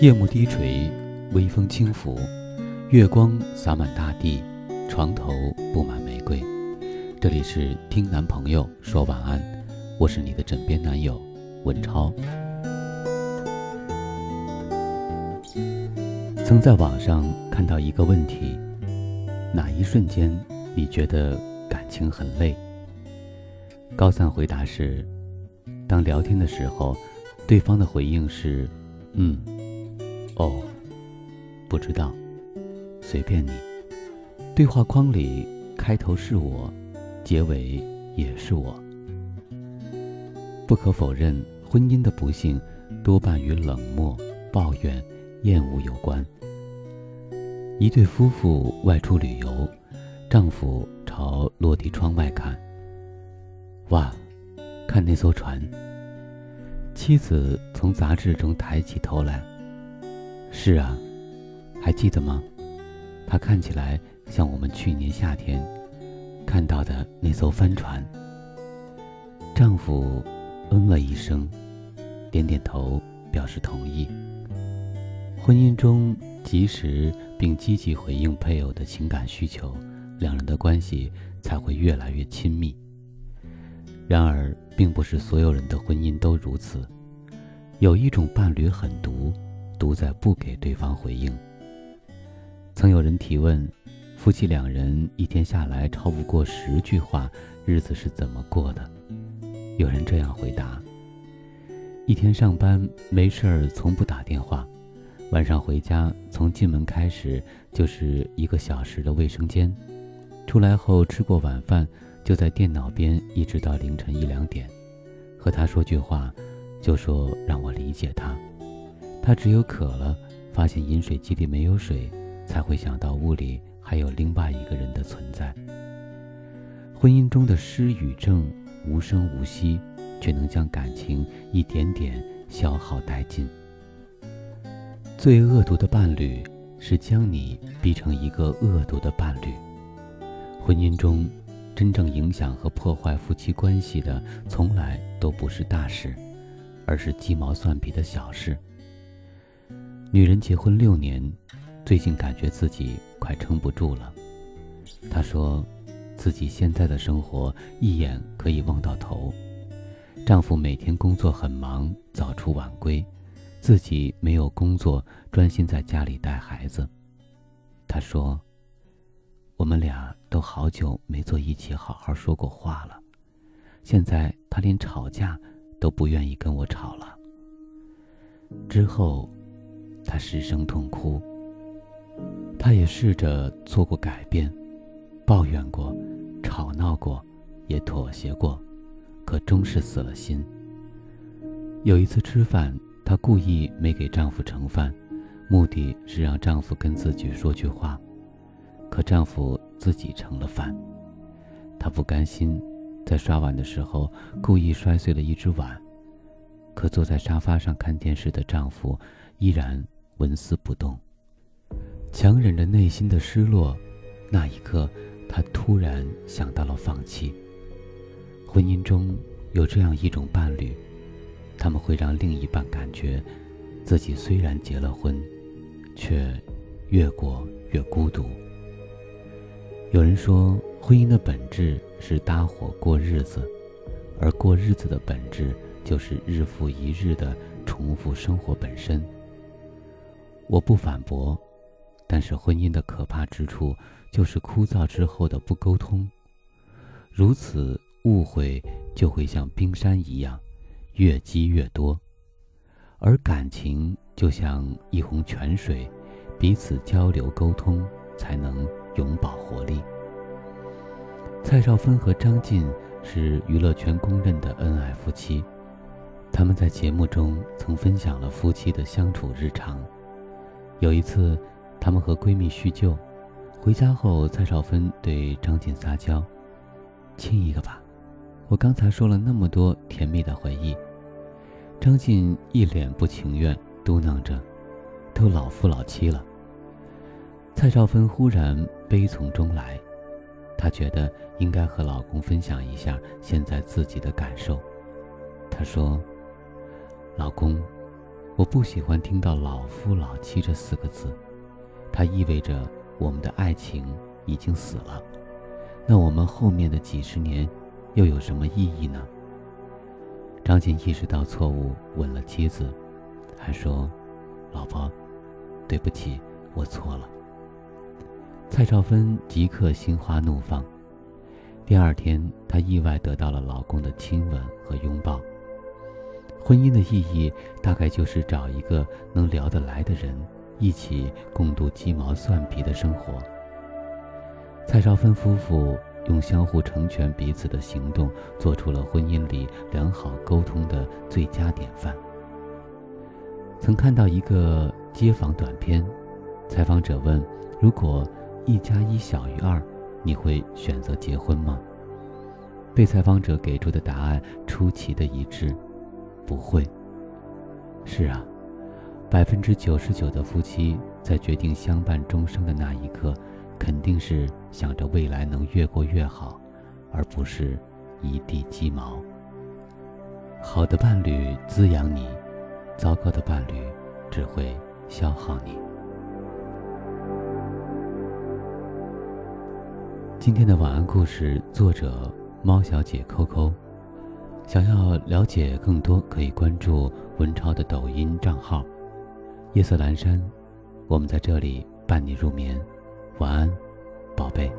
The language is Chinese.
夜幕低垂，微风轻拂，月光洒满大地，床头布满玫瑰。这里是听男朋友说晚安，我是你的枕边男友文超。曾在网上看到一个问题：哪一瞬间你觉得感情很累？高赞回答是：当聊天的时候，对方的回应是“嗯，哦，不知道，随便你”。对话框里开头是我，结尾也是我。不可否认，婚姻的不幸多半与冷漠、抱怨、厌恶有关。一对夫妇外出旅游，丈夫朝落地窗外看。哇，看那艘船。妻子从杂志中抬起头来。是啊，还记得吗？它看起来像我们去年夏天看到的那艘帆船。丈夫嗯了一声，点点头表示同意。婚姻中及时。并积极回应配偶的情感需求，两人的关系才会越来越亲密。然而，并不是所有人的婚姻都如此。有一种伴侣很毒，都在不给对方回应。曾有人提问：夫妻两人一天下来超不过十句话，日子是怎么过的？有人这样回答：一天上班没事儿，从不打电话。晚上回家，从进门开始就是一个小时的卫生间，出来后吃过晚饭，就在电脑边一直到凌晨一两点。和他说句话，就说让我理解他。他只有渴了，发现饮水机里没有水，才会想到屋里还有另外一个人的存在。婚姻中的失与正，无声无息，却能将感情一点点消耗殆尽。最恶毒的伴侣是将你逼成一个恶毒的伴侣。婚姻中，真正影响和破坏夫妻关系的，从来都不是大事，而是鸡毛蒜皮的小事。女人结婚六年，最近感觉自己快撑不住了。她说，自己现在的生活一眼可以望到头，丈夫每天工作很忙，早出晚归。自己没有工作，专心在家里带孩子。他说：“我们俩都好久没坐一起好好说过话了，现在他连吵架都不愿意跟我吵了。”之后，他失声痛哭。他也试着做过改变，抱怨过，吵闹过，也妥协过，可终是死了心。有一次吃饭。她故意没给丈夫盛饭，目的是让丈夫跟自己说句话。可丈夫自己盛了饭，她不甘心，在刷碗的时候故意摔碎了一只碗。可坐在沙发上看电视的丈夫依然纹丝不动。强忍着内心的失落，那一刻，他突然想到了放弃。婚姻中有这样一种伴侣。他们会让另一半感觉，自己虽然结了婚，却越过越孤独。有人说，婚姻的本质是搭伙过日子，而过日子的本质就是日复一日的重复生活本身。我不反驳，但是婚姻的可怕之处就是枯燥之后的不沟通，如此误会就会像冰山一样。越积越多，而感情就像一泓泉水，彼此交流沟通才能永葆活力。蔡少芬和张晋是娱乐圈公认的恩爱夫妻，他们在节目中曾分享了夫妻的相处日常。有一次，她们和闺蜜叙旧，回家后，蔡少芬对张晋撒娇：“亲一个吧，我刚才说了那么多甜蜜的回忆。”张晋一脸不情愿，嘟囔着：“都老夫老妻了。”蔡少芬忽然悲从中来，她觉得应该和老公分享一下现在自己的感受。她说：“老公，我不喜欢听到“老夫老妻”这四个字，它意味着我们的爱情已经死了。那我们后面的几十年又有什么意义呢？张晋意识到错误，吻了妻子，还说：“老婆，对不起，我错了。”蔡少芬即刻心花怒放。第二天，她意外得到了老公的亲吻和拥抱。婚姻的意义大概就是找一个能聊得来的人，一起共度鸡毛蒜皮的生活。蔡少芬夫妇用相互成全彼此的行动，做出了婚姻里良好沟通的最佳典范。曾看到一个街访短片，采访者问：“如果一加一小于二？”你会选择结婚吗？被采访者给出的答案出奇的一致，不会。是啊，百分之九十九的夫妻在决定相伴终生的那一刻，肯定是想着未来能越过越好，而不是一地鸡毛。好的伴侣滋养你，糟糕的伴侣只会消耗你。今天的晚安故事作者猫小姐扣扣，想要了解更多，可以关注文超的抖音账号“夜色阑珊”，我们在这里伴你入眠，晚安，宝贝。